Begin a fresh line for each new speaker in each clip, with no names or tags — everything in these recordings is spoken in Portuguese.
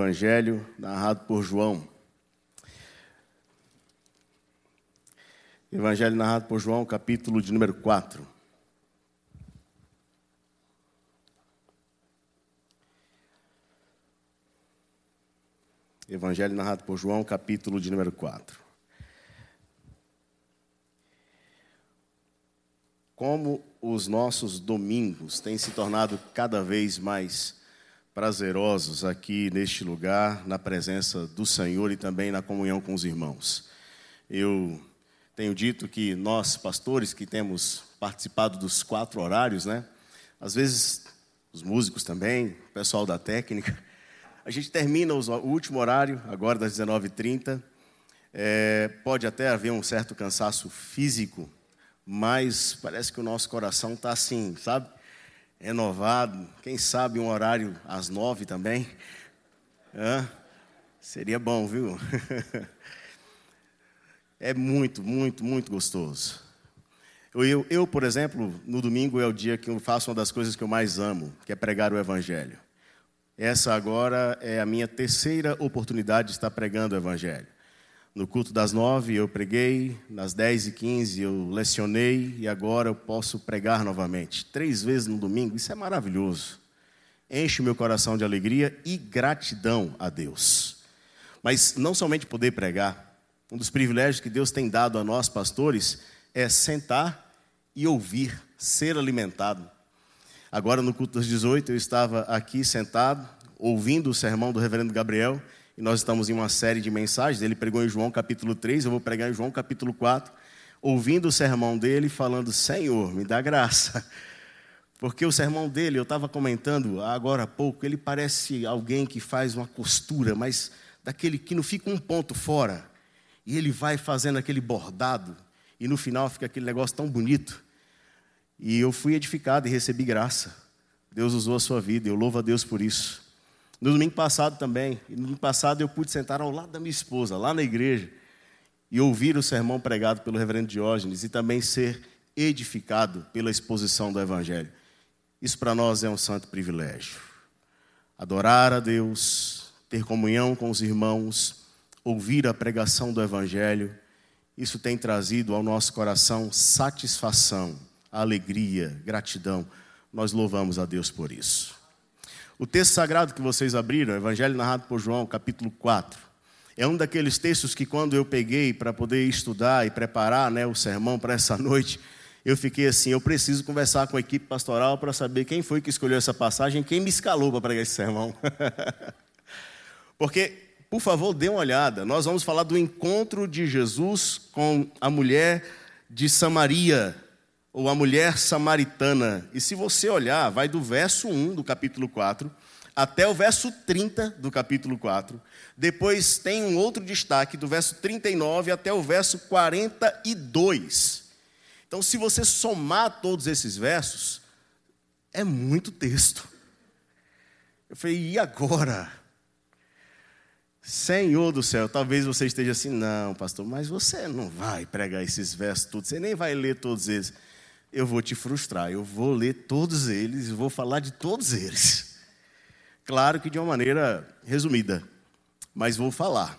Evangelho narrado por João. Evangelho narrado por João, capítulo de número 4. Evangelho narrado por João, capítulo de número 4. Como os nossos domingos têm se tornado cada vez mais prazerosos aqui neste lugar, na presença do Senhor e também na comunhão com os irmãos. Eu tenho dito que nós, pastores, que temos participado dos quatro horários, né? Às vezes, os músicos também, o pessoal da técnica, a gente termina o último horário, agora das 19h30. É, pode até haver um certo cansaço físico, mas parece que o nosso coração está assim, sabe? Renovado. Quem sabe um horário às nove também? Hã? Seria bom, viu? é muito, muito, muito gostoso. Eu, eu, por exemplo, no domingo é o dia que eu faço uma das coisas que eu mais amo, que é pregar o Evangelho. Essa agora é a minha terceira oportunidade de estar pregando o Evangelho. No culto das nove eu preguei, nas dez e quinze eu lecionei e agora eu posso pregar novamente. Três vezes no domingo, isso é maravilhoso. Enche o meu coração de alegria e gratidão a Deus. Mas não somente poder pregar, um dos privilégios que Deus tem dado a nós, pastores, é sentar e ouvir, ser alimentado. Agora, no culto das 18, eu estava aqui sentado, ouvindo o sermão do reverendo Gabriel, e nós estamos em uma série de mensagens. Ele pregou em João capítulo 3, eu vou pregar em João capítulo 4, ouvindo o sermão dele, falando: Senhor, me dá graça. Porque o sermão dele, eu estava comentando agora há pouco, ele parece alguém que faz uma costura, mas daquele que não fica um ponto fora. E ele vai fazendo aquele bordado, e no final fica aquele negócio tão bonito. E eu fui edificado e recebi graça. Deus usou a sua vida, eu louvo a Deus por isso. No domingo passado também, no domingo passado eu pude sentar ao lado da minha esposa, lá na igreja, e ouvir o sermão pregado pelo reverendo Diógenes e também ser edificado pela exposição do Evangelho. Isso para nós é um santo privilégio. Adorar a Deus, ter comunhão com os irmãos, ouvir a pregação do Evangelho, isso tem trazido ao nosso coração satisfação, alegria, gratidão. Nós louvamos a Deus por isso. O texto sagrado que vocês abriram, Evangelho narrado por João, capítulo 4, é um daqueles textos que, quando eu peguei para poder estudar e preparar né, o sermão para essa noite, eu fiquei assim: eu preciso conversar com a equipe pastoral para saber quem foi que escolheu essa passagem, quem me escalou para pregar esse sermão. Porque, por favor, dê uma olhada. Nós vamos falar do encontro de Jesus com a mulher de Samaria, ou a mulher samaritana. E se você olhar, vai do verso 1 do capítulo 4 até o verso 30 do capítulo 4. Depois tem um outro destaque do verso 39 até o verso 42. Então, se você somar todos esses versos, é muito texto. Eu falei, e agora? Senhor do céu, talvez você esteja assim, não, pastor, mas você não vai pregar esses versos todos, você nem vai ler todos eles eu vou te frustrar. Eu vou ler todos eles vou falar de todos eles. Claro que de uma maneira resumida, mas vou falar.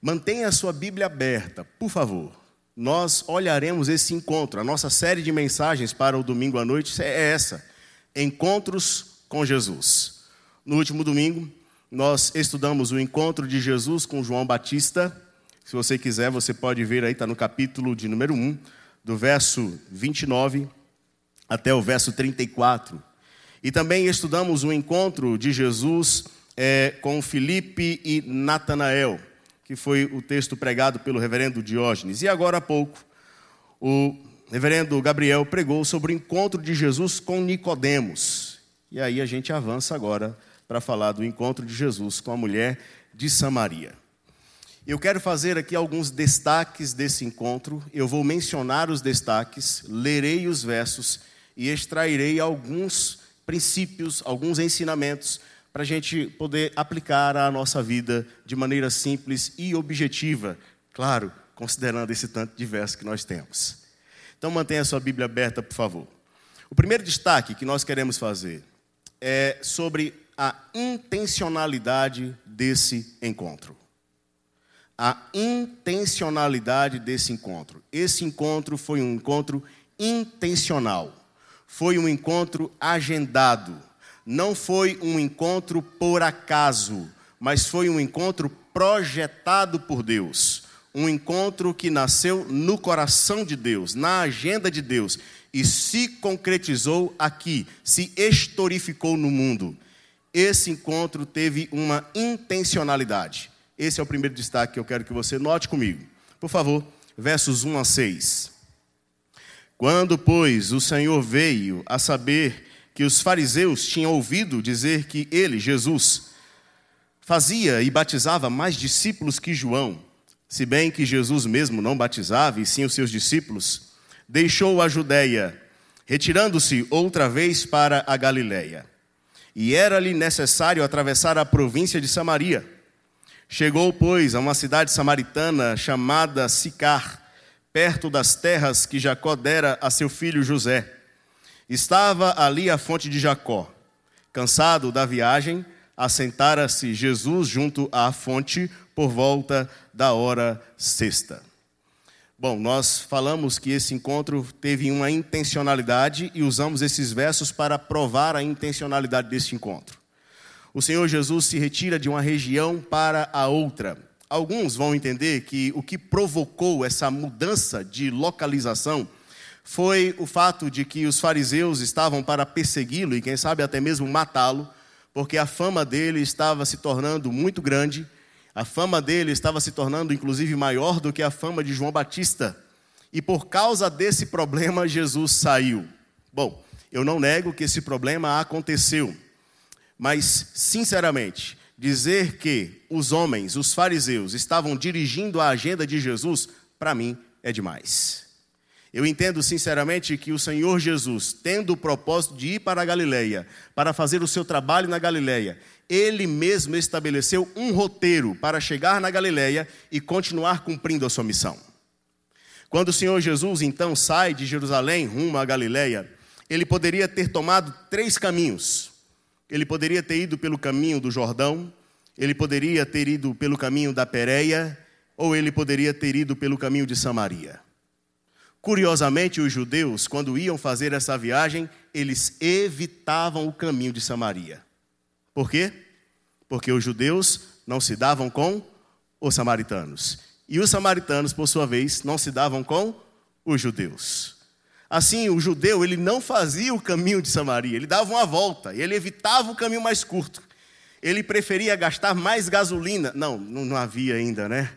Mantenha a sua Bíblia aberta, por favor. Nós olharemos esse encontro. A nossa série de mensagens para o domingo à noite é essa: Encontros com Jesus. No último domingo, nós estudamos o encontro de Jesus com João Batista. Se você quiser, você pode ver aí, está no capítulo de número 1 do verso 29 até o verso 34. E também estudamos o encontro de Jesus é, com Filipe e Natanael, que foi o texto pregado pelo reverendo Diógenes. E agora há pouco, o reverendo Gabriel pregou sobre o encontro de Jesus com Nicodemos. E aí a gente avança agora para falar do encontro de Jesus com a mulher de Samaria. Eu quero fazer aqui alguns destaques desse encontro. Eu vou mencionar os destaques, lerei os versos e extrairei alguns princípios, alguns ensinamentos para a gente poder aplicar à nossa vida de maneira simples e objetiva, claro, considerando esse tanto de versos que nós temos. Então mantenha a sua Bíblia aberta, por favor. O primeiro destaque que nós queremos fazer é sobre a intencionalidade desse encontro. A intencionalidade desse encontro. Esse encontro foi um encontro intencional. Foi um encontro agendado. Não foi um encontro por acaso, mas foi um encontro projetado por Deus. Um encontro que nasceu no coração de Deus, na agenda de Deus e se concretizou aqui, se historificou no mundo. Esse encontro teve uma intencionalidade. Esse é o primeiro destaque que eu quero que você note comigo. Por favor, versos 1 a 6. Quando, pois, o Senhor veio a saber que os fariseus tinham ouvido dizer que ele, Jesus, fazia e batizava mais discípulos que João, se bem que Jesus mesmo não batizava, e sim os seus discípulos, deixou a Judéia, retirando-se outra vez para a Galiléia. E era-lhe necessário atravessar a província de Samaria. Chegou, pois, a uma cidade samaritana chamada Sicar, perto das terras que Jacó dera a seu filho José. Estava ali a fonte de Jacó. Cansado da viagem, assentara-se Jesus junto à fonte por volta da hora sexta. Bom, nós falamos que esse encontro teve uma intencionalidade e usamos esses versos para provar a intencionalidade desse encontro. O Senhor Jesus se retira de uma região para a outra. Alguns vão entender que o que provocou essa mudança de localização foi o fato de que os fariseus estavam para persegui-lo e, quem sabe, até mesmo matá-lo, porque a fama dele estava se tornando muito grande a fama dele estava se tornando inclusive maior do que a fama de João Batista. E por causa desse problema, Jesus saiu. Bom, eu não nego que esse problema aconteceu. Mas, sinceramente, dizer que os homens, os fariseus, estavam dirigindo a agenda de Jesus, para mim é demais. Eu entendo sinceramente que o Senhor Jesus, tendo o propósito de ir para a Galileia, para fazer o seu trabalho na Galileia, ele mesmo estabeleceu um roteiro para chegar na Galileia e continuar cumprindo a sua missão. Quando o Senhor Jesus então sai de Jerusalém rumo à Galileia, ele poderia ter tomado três caminhos. Ele poderia ter ido pelo caminho do Jordão, ele poderia ter ido pelo caminho da Pérea, ou ele poderia ter ido pelo caminho de Samaria. Curiosamente, os judeus, quando iam fazer essa viagem, eles evitavam o caminho de Samaria. Por quê? Porque os judeus não se davam com os samaritanos. E os samaritanos, por sua vez, não se davam com os judeus. Assim, o judeu, ele não fazia o caminho de Samaria, ele dava uma volta, ele evitava o caminho mais curto. Ele preferia gastar mais gasolina. Não, não havia ainda, né?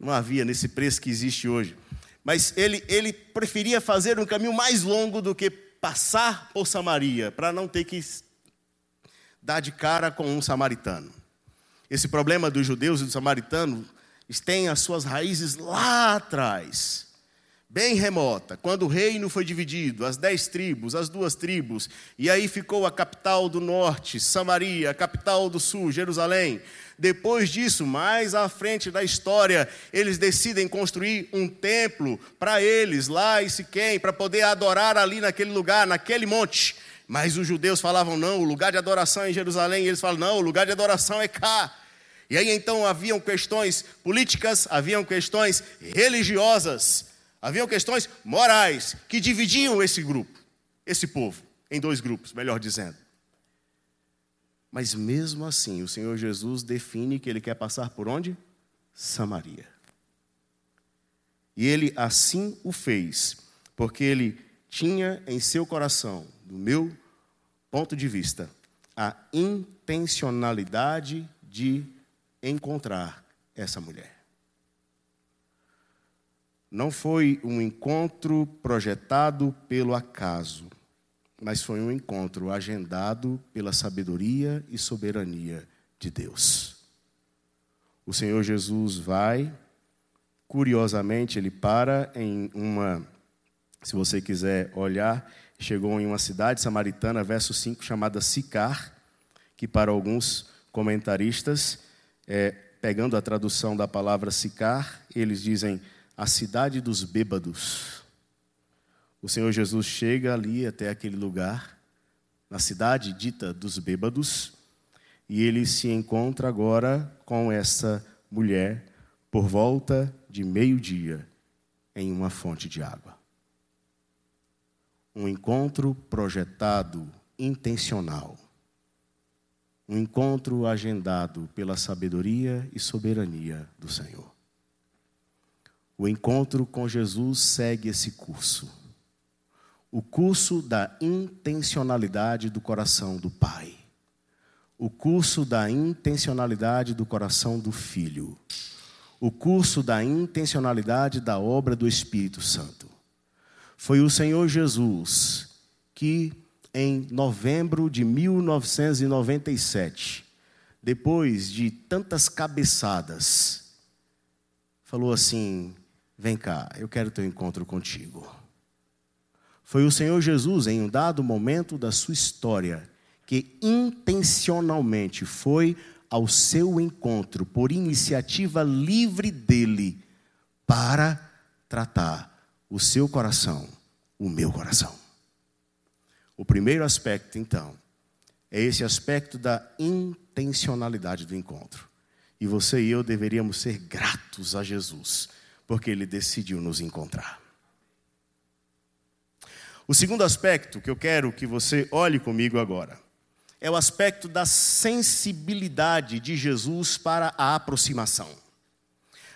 Não havia nesse preço que existe hoje. Mas ele, ele preferia fazer um caminho mais longo do que passar por Samaria, para não ter que dá de cara com um samaritano. Esse problema dos judeus e dos samaritanos tem as suas raízes lá atrás, bem remota, quando o reino foi dividido, as dez tribos, as duas tribos, e aí ficou a capital do norte, Samaria, a capital do sul, Jerusalém. Depois disso, mais à frente da história, eles decidem construir um templo para eles lá em Siquém, para poder adorar ali naquele lugar, naquele monte. Mas os judeus falavam, não, o lugar de adoração é em Jerusalém. E eles falam, não, o lugar de adoração é cá. E aí então haviam questões políticas, haviam questões religiosas, haviam questões morais que dividiam esse grupo, esse povo, em dois grupos, melhor dizendo. Mas mesmo assim, o Senhor Jesus define que ele quer passar por onde? Samaria. E ele assim o fez, porque ele tinha em seu coração do meu ponto de vista, a intencionalidade de encontrar essa mulher. Não foi um encontro projetado pelo acaso, mas foi um encontro agendado pela sabedoria e soberania de Deus. O Senhor Jesus vai, curiosamente, ele para em uma, se você quiser olhar, chegou em uma cidade samaritana, verso 5, chamada Sicar, que para alguns comentaristas, é, pegando a tradução da palavra Sicar, eles dizem a cidade dos bêbados. O Senhor Jesus chega ali até aquele lugar, na cidade dita dos bêbados, E ele se encontra agora com essa mulher por volta de meio-dia em uma fonte de água. Um encontro projetado, intencional. Um encontro agendado pela sabedoria e soberania do Senhor. O encontro com Jesus segue esse curso. O curso da intencionalidade do coração do Pai. O curso da intencionalidade do coração do Filho o curso da intencionalidade da obra do Espírito Santo. Foi o Senhor Jesus que, em novembro de 1997, depois de tantas cabeçadas, falou assim: Vem cá, eu quero ter um encontro contigo. Foi o Senhor Jesus, em um dado momento da sua história, que intencionalmente foi ao seu encontro por iniciativa livre dele para tratar o seu coração, o meu coração. O primeiro aspecto, então, é esse aspecto da intencionalidade do encontro. E você e eu deveríamos ser gratos a Jesus, porque ele decidiu nos encontrar. O segundo aspecto que eu quero que você olhe comigo agora é o aspecto da sensibilidade de Jesus para a aproximação.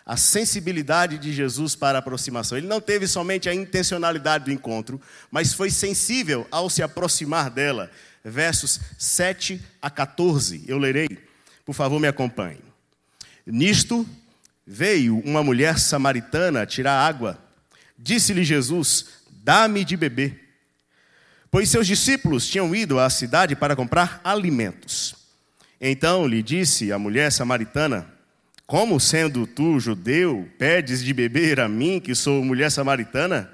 A sensibilidade de Jesus para a aproximação. Ele não teve somente a intencionalidade do encontro, mas foi sensível ao se aproximar dela. Versos 7 a 14, eu lerei. Por favor, me acompanhe. Nisto veio uma mulher samaritana tirar água. Disse-lhe Jesus: Dá-me de beber pois seus discípulos tinham ido à cidade para comprar alimentos. Então lhe disse a mulher samaritana: Como sendo tu judeu, pedes de beber a mim, que sou mulher samaritana?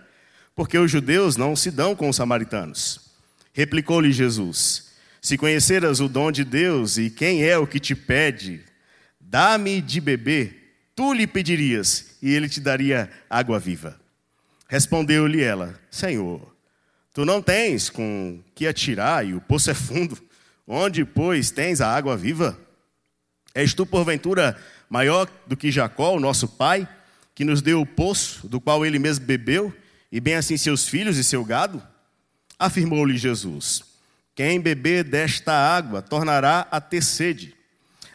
Porque os judeus não se dão com os samaritanos. Replicou-lhe Jesus: Se conheceras o dom de Deus e quem é o que te pede, dá-me de beber, tu lhe pedirias, e ele te daria água viva. Respondeu-lhe ela: Senhor, Tu não tens com que atirar, e o poço é fundo. Onde, pois, tens a água viva? És tu, porventura, maior do que Jacó, o nosso pai, que nos deu o poço, do qual ele mesmo bebeu, e bem assim seus filhos e seu gado? Afirmou-lhe Jesus: Quem beber desta água tornará a ter sede.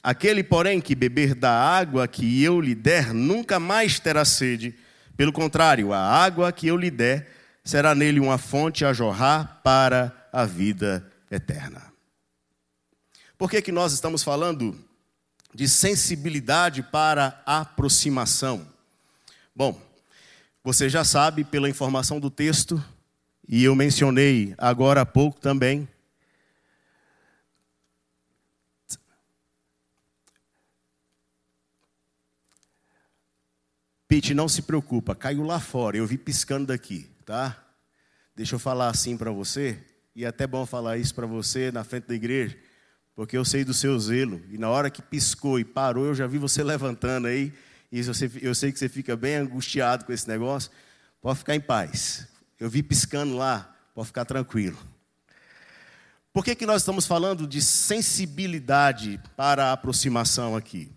Aquele, porém, que beber da água que eu lhe der, nunca mais terá sede. Pelo contrário, a água que eu lhe der será nele uma fonte a jorrar para a vida eterna. Por que, que nós estamos falando de sensibilidade para aproximação? Bom, você já sabe pela informação do texto, e eu mencionei agora há pouco também, Pete, não se preocupa, caiu lá fora, eu vi piscando daqui tá? Deixa eu falar assim para você, e é até bom falar isso para você na frente da igreja, porque eu sei do seu zelo, e na hora que piscou e parou, eu já vi você levantando aí, e eu sei que você fica bem angustiado com esse negócio, pode ficar em paz. Eu vi piscando lá, pode ficar tranquilo. Por que, que nós estamos falando de sensibilidade para a aproximação aqui?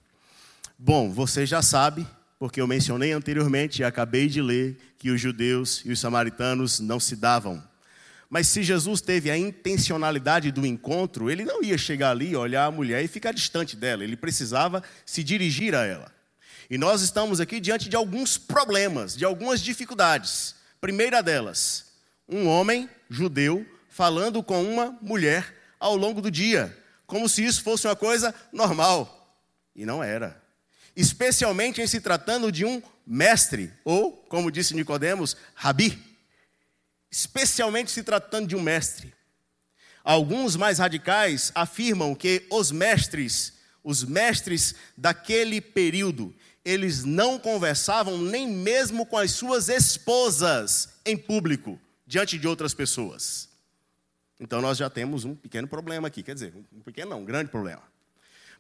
Bom, você já sabe porque eu mencionei anteriormente e acabei de ler que os judeus e os samaritanos não se davam. Mas se Jesus teve a intencionalidade do encontro, ele não ia chegar ali, olhar a mulher e ficar distante dela, ele precisava se dirigir a ela. E nós estamos aqui diante de alguns problemas, de algumas dificuldades. Primeira delas, um homem judeu falando com uma mulher ao longo do dia, como se isso fosse uma coisa normal. E não era especialmente em se tratando de um mestre, ou, como disse Nicodemos, rabi. Especialmente se tratando de um mestre. Alguns mais radicais afirmam que os mestres, os mestres daquele período, eles não conversavam nem mesmo com as suas esposas em público, diante de outras pessoas. Então nós já temos um pequeno problema aqui, quer dizer, um pequeno não, um grande problema.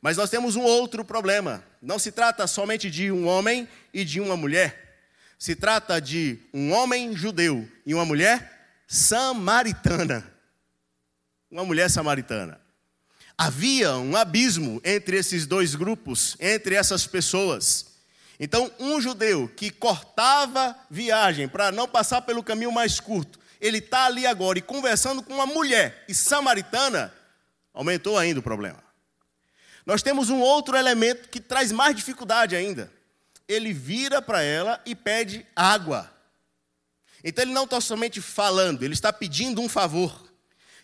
Mas nós temos um outro problema. Não se trata somente de um homem e de uma mulher. Se trata de um homem judeu e uma mulher samaritana. Uma mulher samaritana. Havia um abismo entre esses dois grupos, entre essas pessoas. Então, um judeu que cortava viagem para não passar pelo caminho mais curto, ele está ali agora e conversando com uma mulher e samaritana, aumentou ainda o problema. Nós temos um outro elemento que traz mais dificuldade ainda. Ele vira para ela e pede água. Então ele não está somente falando, ele está pedindo um favor.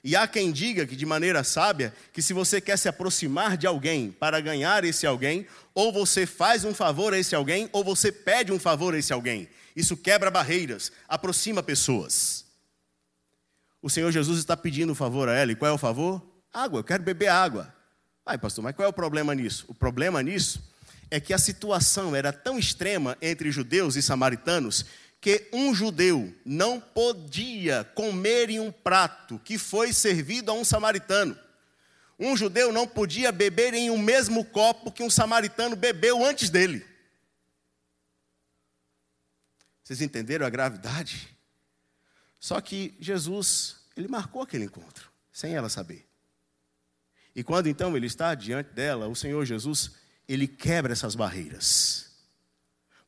E há quem diga que, de maneira sábia, que se você quer se aproximar de alguém para ganhar esse alguém, ou você faz um favor a esse alguém, ou você pede um favor a esse alguém. Isso quebra barreiras, aproxima pessoas. O Senhor Jesus está pedindo um favor a ela, e qual é o favor? Água, eu quero beber água. Ai, pastor, mas qual é o problema nisso? O problema nisso é que a situação era tão extrema entre judeus e samaritanos que um judeu não podia comer em um prato que foi servido a um samaritano. Um judeu não podia beber em um mesmo copo que um samaritano bebeu antes dele. Vocês entenderam a gravidade? Só que Jesus, ele marcou aquele encontro, sem ela saber. E quando então ele está diante dela, o Senhor Jesus, ele quebra essas barreiras.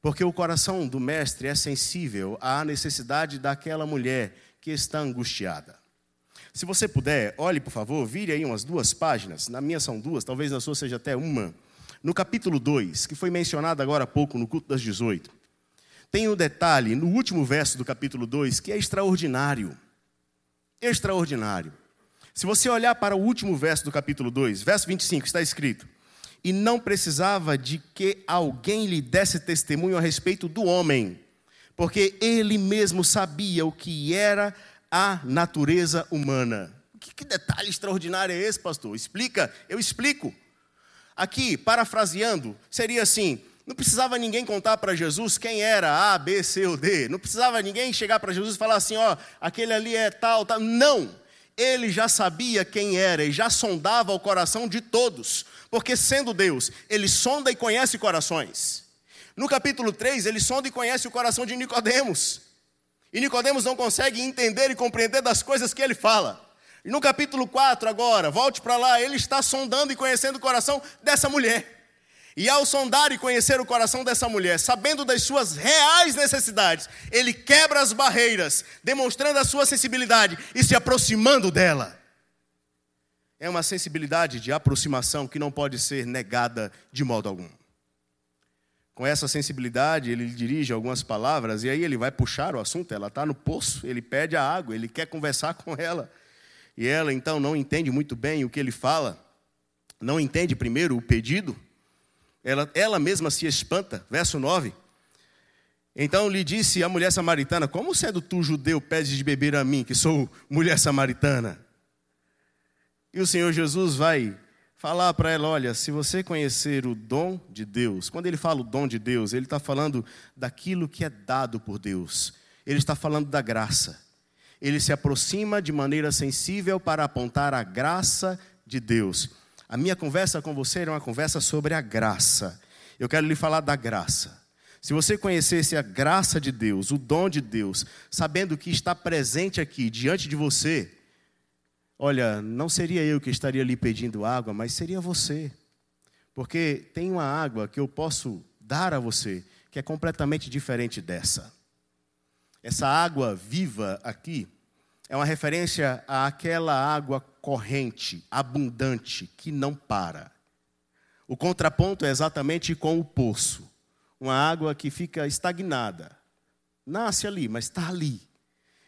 Porque o coração do mestre é sensível à necessidade daquela mulher que está angustiada. Se você puder, olhe por favor, vire aí umas duas páginas. Na minha são duas, talvez na sua seja até uma. No capítulo 2, que foi mencionado agora há pouco no culto das 18. Tem um detalhe no último verso do capítulo 2 que é extraordinário. Extraordinário. Se você olhar para o último verso do capítulo 2, verso 25, está escrito: e não precisava de que alguém lhe desse testemunho a respeito do homem, porque ele mesmo sabia o que era a natureza humana. Que, que detalhe extraordinário é esse, pastor? Explica, eu explico. Aqui, parafraseando, seria assim: não precisava ninguém contar para Jesus quem era A, B, C ou D. Não precisava ninguém chegar para Jesus e falar assim: ó, aquele ali é tal, tal. Não ele já sabia quem era e já sondava o coração de todos, porque sendo Deus, ele sonda e conhece corações. No capítulo 3, ele sonda e conhece o coração de Nicodemos. E Nicodemos não consegue entender e compreender das coisas que ele fala. E no capítulo 4 agora, volte para lá, ele está sondando e conhecendo o coração dessa mulher. E ao sondar e conhecer o coração dessa mulher, sabendo das suas reais necessidades, ele quebra as barreiras, demonstrando a sua sensibilidade e se aproximando dela. É uma sensibilidade de aproximação que não pode ser negada de modo algum. Com essa sensibilidade, ele dirige algumas palavras e aí ele vai puxar o assunto. Ela está no poço, ele pede a água, ele quer conversar com ela. E ela então não entende muito bem o que ele fala, não entende primeiro o pedido ela, ela mesma se espanta, verso 9. Então lhe disse a mulher samaritana: Como sendo tu judeu pedes de beber a mim, que sou mulher samaritana? E o Senhor Jesus vai falar para ela: Olha, se você conhecer o dom de Deus, quando ele fala o dom de Deus, ele está falando daquilo que é dado por Deus, ele está falando da graça. Ele se aproxima de maneira sensível para apontar a graça de Deus. A minha conversa com você era uma conversa sobre a graça. Eu quero lhe falar da graça. Se você conhecesse a graça de Deus, o dom de Deus, sabendo que está presente aqui diante de você, olha, não seria eu que estaria lhe pedindo água, mas seria você. Porque tem uma água que eu posso dar a você que é completamente diferente dessa. Essa água viva aqui é uma referência àquela água corrente, abundante, que não para. O contraponto é exatamente com o poço. Uma água que fica estagnada. Nasce ali, mas está ali.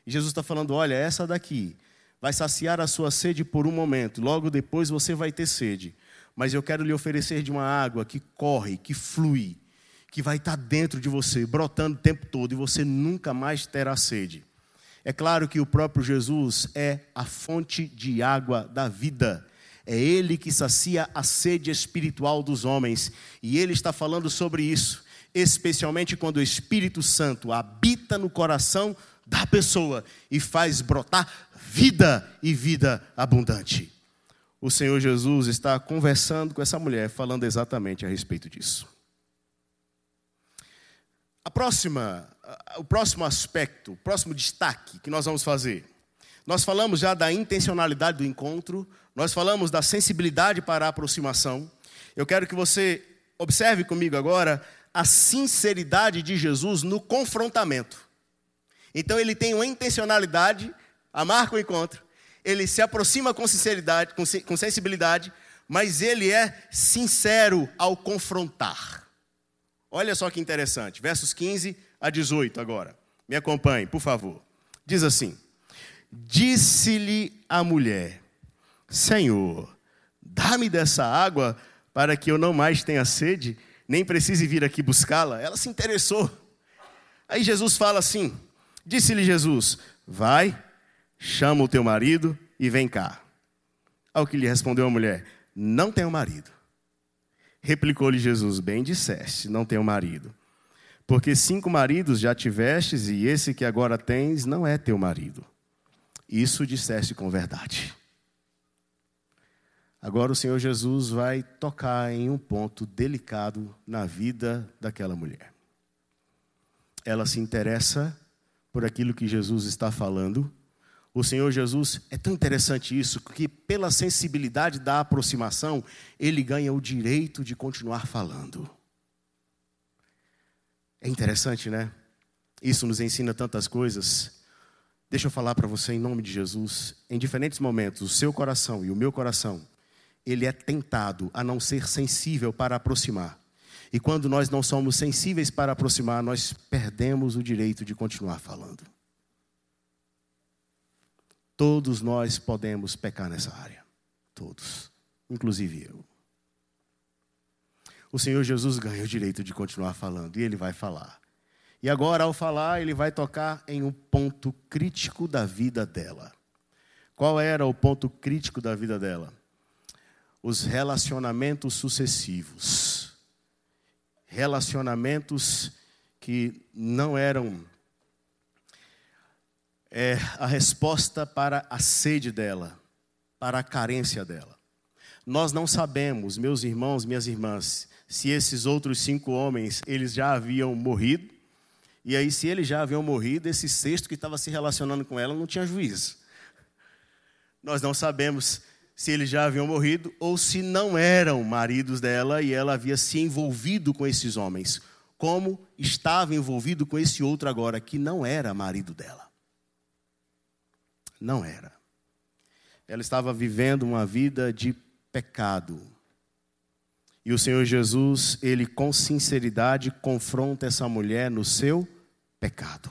E Jesus está falando: olha, essa daqui vai saciar a sua sede por um momento, logo depois você vai ter sede. Mas eu quero lhe oferecer de uma água que corre, que flui, que vai estar dentro de você, brotando o tempo todo, e você nunca mais terá sede. É claro que o próprio Jesus é a fonte de água da vida. É Ele que sacia a sede espiritual dos homens. E Ele está falando sobre isso, especialmente quando o Espírito Santo habita no coração da pessoa e faz brotar vida e vida abundante. O Senhor Jesus está conversando com essa mulher, falando exatamente a respeito disso. Próxima o próximo aspecto, o próximo destaque que nós vamos fazer. nós falamos já da intencionalidade do encontro, nós falamos da sensibilidade para a aproximação. Eu quero que você observe comigo agora a sinceridade de Jesus no confrontamento. Então ele tem uma intencionalidade, amarca o encontro, ele se aproxima com sinceridade, com sensibilidade, mas ele é sincero ao confrontar. Olha só que interessante, versos 15 a 18 agora. Me acompanhe, por favor. Diz assim: Disse-lhe a mulher: Senhor, dá-me dessa água para que eu não mais tenha sede, nem precise vir aqui buscá-la. Ela se interessou. Aí Jesus fala assim: Disse-lhe Jesus: Vai, chama o teu marido e vem cá. Ao que lhe respondeu a mulher: Não tenho marido. Replicou-lhe Jesus: Bem disseste, não tenho marido. Porque cinco maridos já tivestes e esse que agora tens não é teu marido. Isso disseste com verdade. Agora o Senhor Jesus vai tocar em um ponto delicado na vida daquela mulher. Ela se interessa por aquilo que Jesus está falando. O Senhor Jesus, é tão interessante isso, que pela sensibilidade da aproximação, ele ganha o direito de continuar falando. É interessante, né? Isso nos ensina tantas coisas. Deixa eu falar para você em nome de Jesus. Em diferentes momentos, o seu coração e o meu coração, ele é tentado a não ser sensível para aproximar. E quando nós não somos sensíveis para aproximar, nós perdemos o direito de continuar falando. Todos nós podemos pecar nessa área. Todos, inclusive eu. O Senhor Jesus ganha o direito de continuar falando e ele vai falar. E agora, ao falar, ele vai tocar em um ponto crítico da vida dela. Qual era o ponto crítico da vida dela? Os relacionamentos sucessivos. Relacionamentos que não eram é, a resposta para a sede dela, para a carência dela. Nós não sabemos, meus irmãos, minhas irmãs, se esses outros cinco homens eles já haviam morrido e aí, se eles já haviam morrido, esse sexto que estava se relacionando com ela não tinha juízo. Nós não sabemos se eles já haviam morrido ou se não eram maridos dela e ela havia se envolvido com esses homens, como estava envolvido com esse outro agora, que não era marido dela. Não era. Ela estava vivendo uma vida de pecado. E o Senhor Jesus, ele com sinceridade confronta essa mulher no seu pecado.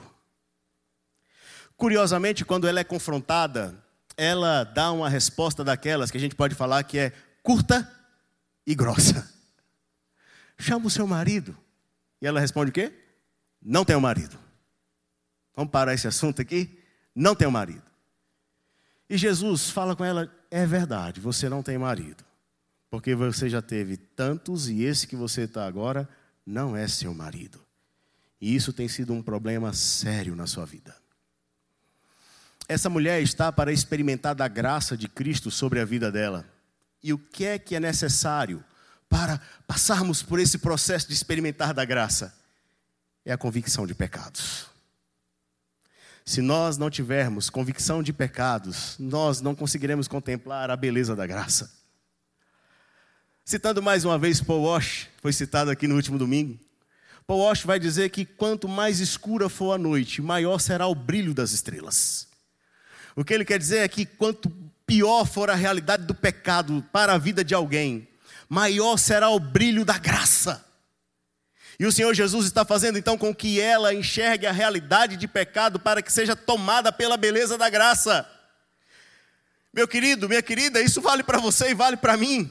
Curiosamente, quando ela é confrontada, ela dá uma resposta daquelas que a gente pode falar que é curta e grossa. Chama o seu marido. E ela responde o quê? Não tenho marido. Vamos parar esse assunto aqui? Não tenho marido. E Jesus fala com ela: é verdade, você não tem marido. Porque você já teve tantos e esse que você está agora não é seu marido. E isso tem sido um problema sério na sua vida. Essa mulher está para experimentar da graça de Cristo sobre a vida dela. E o que é que é necessário para passarmos por esse processo de experimentar da graça? É a convicção de pecados. Se nós não tivermos convicção de pecados, nós não conseguiremos contemplar a beleza da graça. Citando mais uma vez Paul Walsh, foi citado aqui no último domingo. Paul Walsh vai dizer que quanto mais escura for a noite, maior será o brilho das estrelas. O que ele quer dizer é que quanto pior for a realidade do pecado para a vida de alguém, maior será o brilho da graça. E o Senhor Jesus está fazendo então com que ela enxergue a realidade de pecado para que seja tomada pela beleza da graça. Meu querido, minha querida, isso vale para você e vale para mim.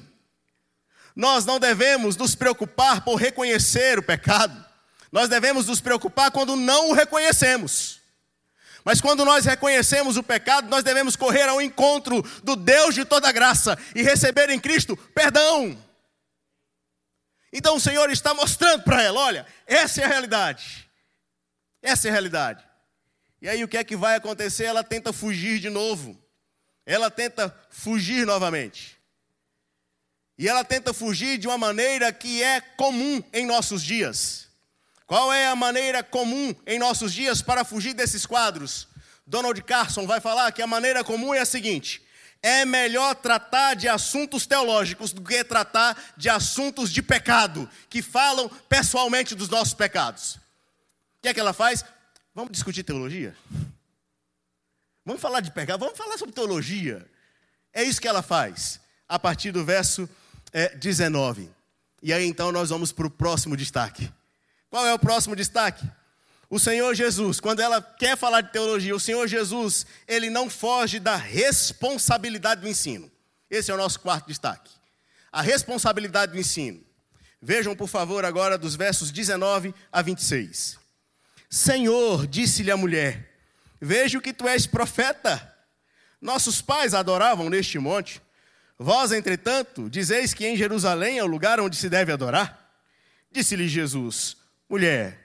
Nós não devemos nos preocupar por reconhecer o pecado. Nós devemos nos preocupar quando não o reconhecemos. Mas quando nós reconhecemos o pecado, nós devemos correr ao encontro do Deus de toda graça e receber em Cristo perdão. Então o Senhor está mostrando para ela: olha, essa é a realidade. Essa é a realidade. E aí o que é que vai acontecer? Ela tenta fugir de novo. Ela tenta fugir novamente. E ela tenta fugir de uma maneira que é comum em nossos dias. Qual é a maneira comum em nossos dias para fugir desses quadros? Donald Carson vai falar que a maneira comum é a seguinte: é melhor tratar de assuntos teológicos do que tratar de assuntos de pecado, que falam pessoalmente dos nossos pecados. O que é que ela faz? Vamos discutir teologia? Vamos falar de pecado? Vamos falar sobre teologia. É isso que ela faz, a partir do verso é, 19. E aí então nós vamos para o próximo destaque. Qual é o próximo destaque? O Senhor Jesus, quando ela quer falar de teologia, o Senhor Jesus, ele não foge da responsabilidade do ensino. Esse é o nosso quarto destaque. A responsabilidade do ensino. Vejam, por favor, agora dos versos 19 a 26. Senhor, disse-lhe a mulher: Vejo que tu és profeta. Nossos pais adoravam neste monte. Vós, entretanto, dizeis que em Jerusalém é o lugar onde se deve adorar? Disse-lhe Jesus: Mulher,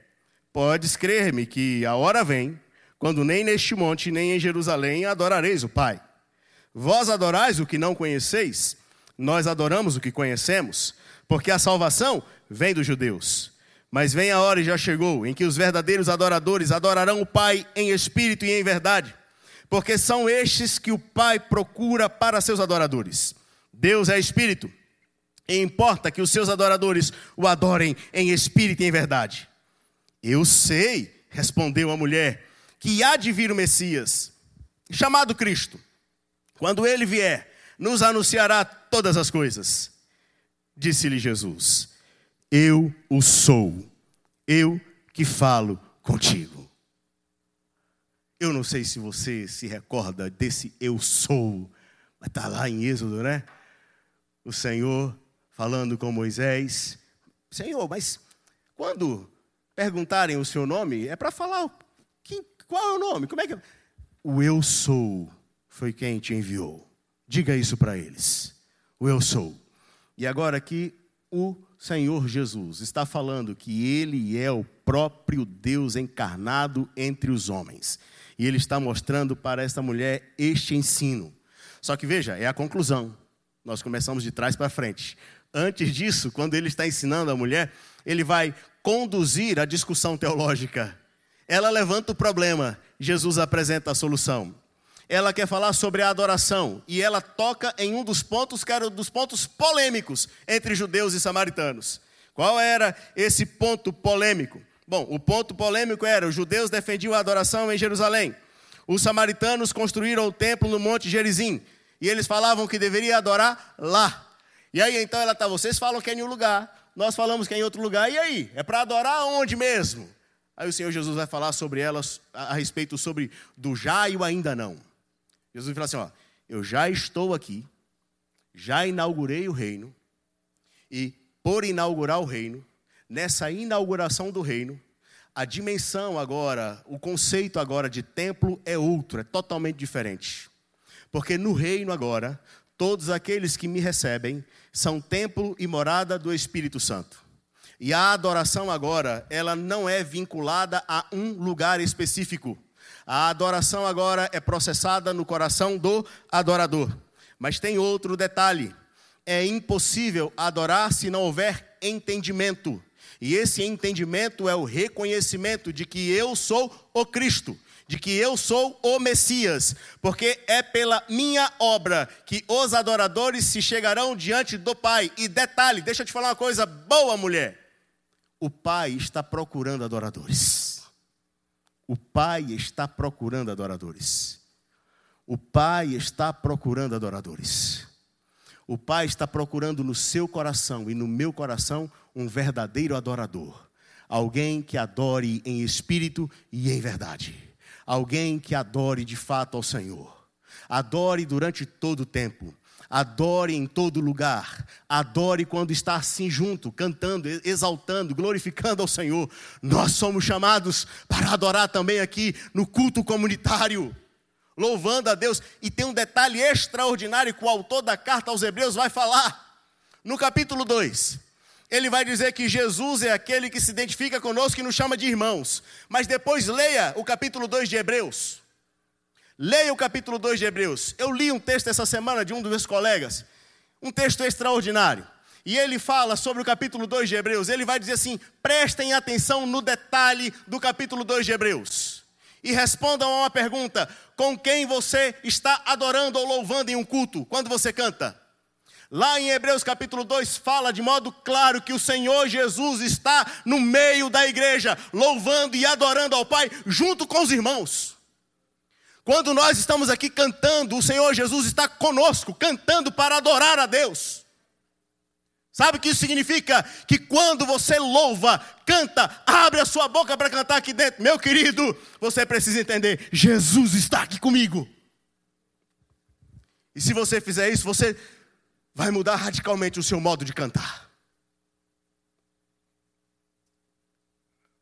Podes crer-me que a hora vem, quando nem neste monte, nem em Jerusalém adorareis o Pai. Vós adorais o que não conheceis, nós adoramos o que conhecemos, porque a salvação vem dos judeus. Mas vem a hora e já chegou, em que os verdadeiros adoradores adorarão o Pai em espírito e em verdade, porque são estes que o Pai procura para seus adoradores. Deus é espírito, e importa que os seus adoradores o adorem em espírito e em verdade. Eu sei, respondeu a mulher, que há de vir o Messias, chamado Cristo. Quando ele vier, nos anunciará todas as coisas. Disse-lhe Jesus: Eu o sou, eu que falo contigo. Eu não sei se você se recorda desse eu sou, mas está lá em Êxodo, né? O Senhor falando com Moisés: Senhor, mas quando perguntarem o seu nome, é para falar quem, qual é o nome, como é que. O eu sou foi quem te enviou. Diga isso para eles. O eu sou. E agora aqui o Senhor Jesus está falando que ele é o próprio Deus encarnado entre os homens. E ele está mostrando para esta mulher este ensino. Só que veja, é a conclusão. Nós começamos de trás para frente. Antes disso, quando ele está ensinando a mulher, ele vai conduzir a discussão teológica. Ela levanta o problema, Jesus apresenta a solução. Ela quer falar sobre a adoração e ela toca em um dos pontos que era um dos pontos polêmicos entre judeus e samaritanos. Qual era esse ponto polêmico? Bom, o ponto polêmico era: os judeus defendiam a adoração em Jerusalém. Os samaritanos construíram o templo no Monte Gerizim. E eles falavam que deveria adorar lá. E aí então ela está, vocês falam que é em um lugar, nós falamos que é em outro lugar, e aí? É para adorar onde mesmo? Aí o Senhor Jesus vai falar sobre elas, a, respeito sobre do já e o ainda não. Jesus vai falar assim: ó, eu já estou aqui, já inaugurei o reino, e por inaugurar o reino, nessa inauguração do reino, a dimensão agora, o conceito agora de templo é outro, é totalmente diferente. Porque no reino agora, Todos aqueles que me recebem são templo e morada do Espírito Santo. E a adoração agora, ela não é vinculada a um lugar específico. A adoração agora é processada no coração do adorador. Mas tem outro detalhe: é impossível adorar se não houver entendimento. E esse entendimento é o reconhecimento de que eu sou o Cristo de que eu sou o Messias, porque é pela minha obra que os adoradores se chegarão diante do Pai. E detalhe, deixa eu te falar uma coisa boa, mulher. O Pai está procurando adoradores. O Pai está procurando adoradores. O Pai está procurando adoradores. O Pai está procurando no seu coração e no meu coração um verdadeiro adorador. Alguém que adore em espírito e em verdade alguém que adore de fato ao Senhor. Adore durante todo o tempo. Adore em todo lugar. Adore quando está assim junto, cantando, exaltando, glorificando ao Senhor. Nós somos chamados para adorar também aqui no culto comunitário, louvando a Deus. E tem um detalhe extraordinário que o autor da carta aos Hebreus vai falar. No capítulo 2, ele vai dizer que Jesus é aquele que se identifica conosco e nos chama de irmãos. Mas depois leia o capítulo 2 de Hebreus. Leia o capítulo 2 de Hebreus. Eu li um texto essa semana de um dos meus colegas, um texto extraordinário. E ele fala sobre o capítulo 2 de Hebreus. Ele vai dizer assim: prestem atenção no detalhe do capítulo 2 de Hebreus. e respondam a uma pergunta: com quem você está adorando ou louvando em um culto quando você canta? Lá em Hebreus capítulo 2 fala de modo claro que o Senhor Jesus está no meio da igreja, louvando e adorando ao Pai junto com os irmãos. Quando nós estamos aqui cantando, o Senhor Jesus está conosco, cantando para adorar a Deus. Sabe o que isso significa? Que quando você louva, canta, abre a sua boca para cantar aqui dentro, meu querido, você precisa entender: Jesus está aqui comigo. E se você fizer isso, você vai mudar radicalmente o seu modo de cantar.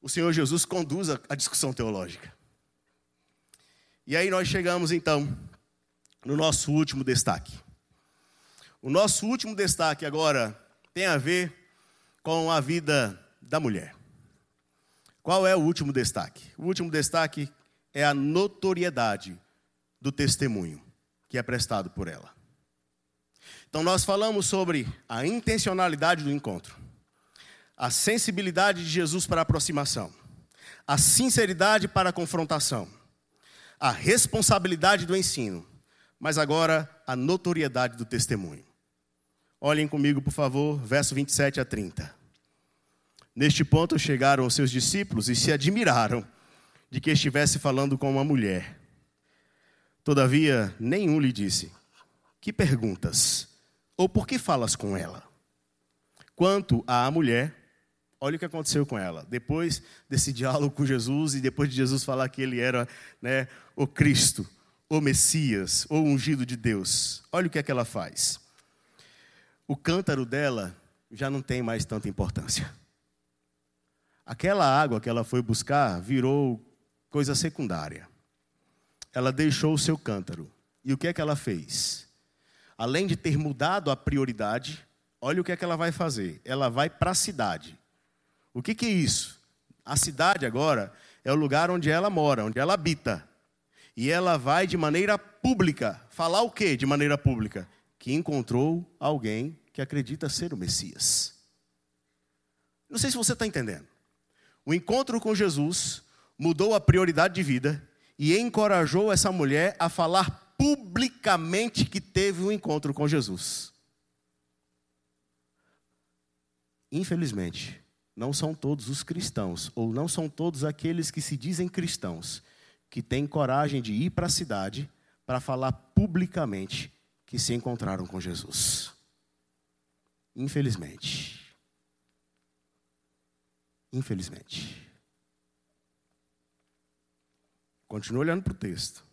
O Senhor Jesus conduz a discussão teológica. E aí nós chegamos então no nosso último destaque. O nosso último destaque agora tem a ver com a vida da mulher. Qual é o último destaque? O último destaque é a notoriedade do testemunho que é prestado por ela. Então, nós falamos sobre a intencionalidade do encontro, a sensibilidade de Jesus para a aproximação, a sinceridade para a confrontação, a responsabilidade do ensino, mas agora a notoriedade do testemunho. Olhem comigo, por favor, verso 27 a 30. Neste ponto chegaram os seus discípulos e se admiraram de que estivesse falando com uma mulher. Todavia, nenhum lhe disse: Que perguntas? Ou por que falas com ela? Quanto à mulher, olha o que aconteceu com ela. Depois desse diálogo com Jesus e depois de Jesus falar que ele era né, o Cristo, o Messias, o ungido de Deus, olha o que é que ela faz. O cântaro dela já não tem mais tanta importância. Aquela água que ela foi buscar virou coisa secundária. Ela deixou o seu cântaro. E o que é que ela fez? Além de ter mudado a prioridade, olha o que é que ela vai fazer. Ela vai para a cidade. O que, que é isso? A cidade agora é o lugar onde ela mora, onde ela habita. E ela vai de maneira pública. Falar o que de maneira pública? Que encontrou alguém que acredita ser o Messias. Não sei se você está entendendo. O encontro com Jesus mudou a prioridade de vida e encorajou essa mulher a falar publicamente que teve um encontro com Jesus. Infelizmente, não são todos os cristãos, ou não são todos aqueles que se dizem cristãos, que têm coragem de ir para a cidade para falar publicamente que se encontraram com Jesus. Infelizmente. Infelizmente. Continua olhando para o texto.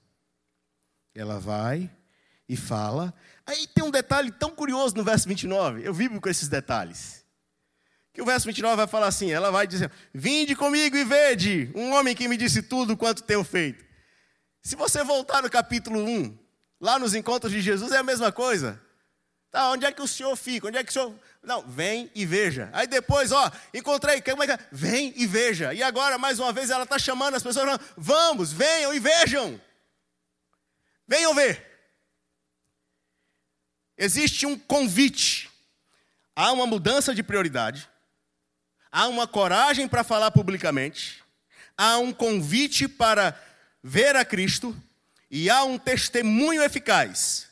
Ela vai e fala. Aí tem um detalhe tão curioso no verso 29. Eu vivo com esses detalhes. Que o verso 29 vai falar assim: ela vai dizer, Vinde comigo e vede, um homem que me disse tudo quanto tenho feito. Se você voltar no capítulo 1, lá nos encontros de Jesus, é a mesma coisa. Tá, onde é que o senhor fica? Onde é que o senhor. Não, vem e veja. Aí depois, ó, encontrei, como é que é? Vem e veja. E agora, mais uma vez, ela está chamando as pessoas, vamos, venham e vejam. Venham ver. Existe um convite. Há uma mudança de prioridade. Há uma coragem para falar publicamente. Há um convite para ver a Cristo. E há um testemunho eficaz.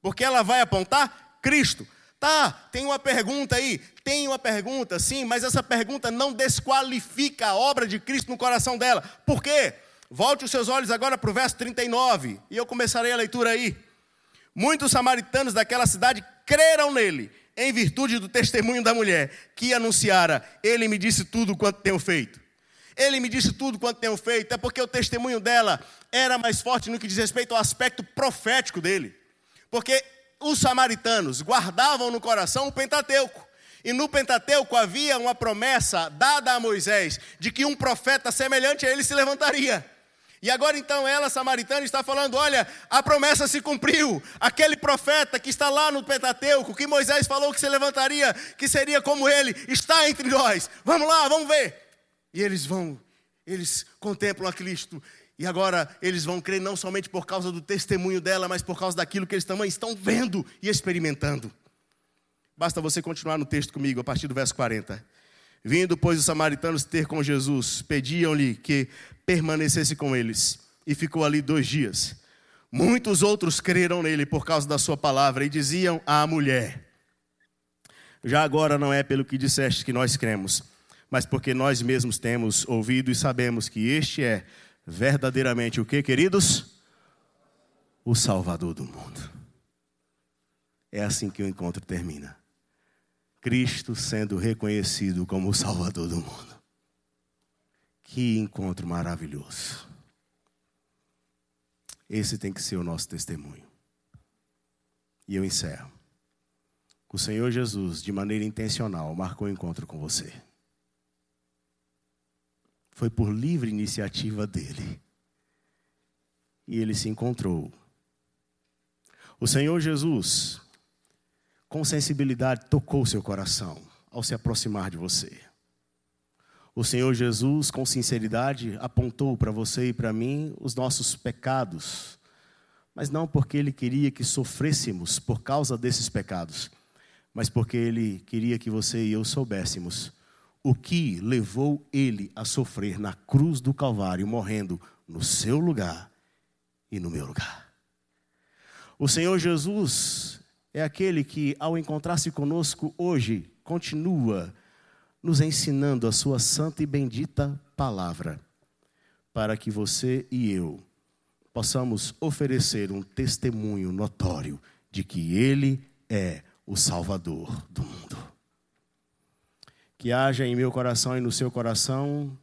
Porque ela vai apontar Cristo. Tá, tem uma pergunta aí, tem uma pergunta, sim, mas essa pergunta não desqualifica a obra de Cristo no coração dela. Por quê? Volte os seus olhos agora para o verso 39, e eu começarei a leitura aí. Muitos samaritanos daquela cidade creram nele, em virtude do testemunho da mulher, que anunciara: Ele me disse tudo quanto tenho feito. Ele me disse tudo quanto tenho feito, é porque o testemunho dela era mais forte no que diz respeito ao aspecto profético dele. Porque os samaritanos guardavam no coração o Pentateuco. E no Pentateuco havia uma promessa dada a Moisés de que um profeta semelhante a ele se levantaria. E agora então ela, samaritana, está falando: olha, a promessa se cumpriu. Aquele profeta que está lá no Pentateuco, que Moisés falou que se levantaria, que seria como ele, está entre nós. Vamos lá, vamos ver. E eles vão, eles contemplam a Cristo. E agora eles vão crer não somente por causa do testemunho dela, mas por causa daquilo que eles também estão vendo e experimentando. Basta você continuar no texto comigo, a partir do verso 40. Vindo, pois, os samaritanos ter com Jesus, pediam-lhe que permanecesse com eles. E ficou ali dois dias. Muitos outros creram nele por causa da sua palavra e diziam à mulher: Já agora não é pelo que disseste que nós cremos, mas porque nós mesmos temos ouvido e sabemos que este é verdadeiramente o que, queridos? O Salvador do mundo. É assim que o encontro termina. Cristo sendo reconhecido como o Salvador do mundo. Que encontro maravilhoso. Esse tem que ser o nosso testemunho. E eu encerro. O Senhor Jesus, de maneira intencional, marcou o encontro com você. Foi por livre iniciativa dele. E ele se encontrou. O Senhor Jesus, com sensibilidade, tocou seu coração ao se aproximar de você. O Senhor Jesus, com sinceridade, apontou para você e para mim os nossos pecados, mas não porque Ele queria que sofrêssemos por causa desses pecados, mas porque Ele queria que você e eu soubéssemos o que levou Ele a sofrer na cruz do Calvário, morrendo no seu lugar e no meu lugar. O Senhor Jesus é aquele que, ao encontrar-se conosco hoje, continua nos ensinando a sua santa e bendita palavra, para que você e eu possamos oferecer um testemunho notório de que Ele é o Salvador do mundo. Que haja em meu coração e no seu coração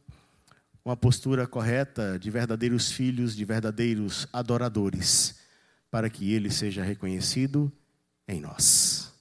uma postura correta de verdadeiros filhos, de verdadeiros adoradores, para que Ele seja reconhecido em nós.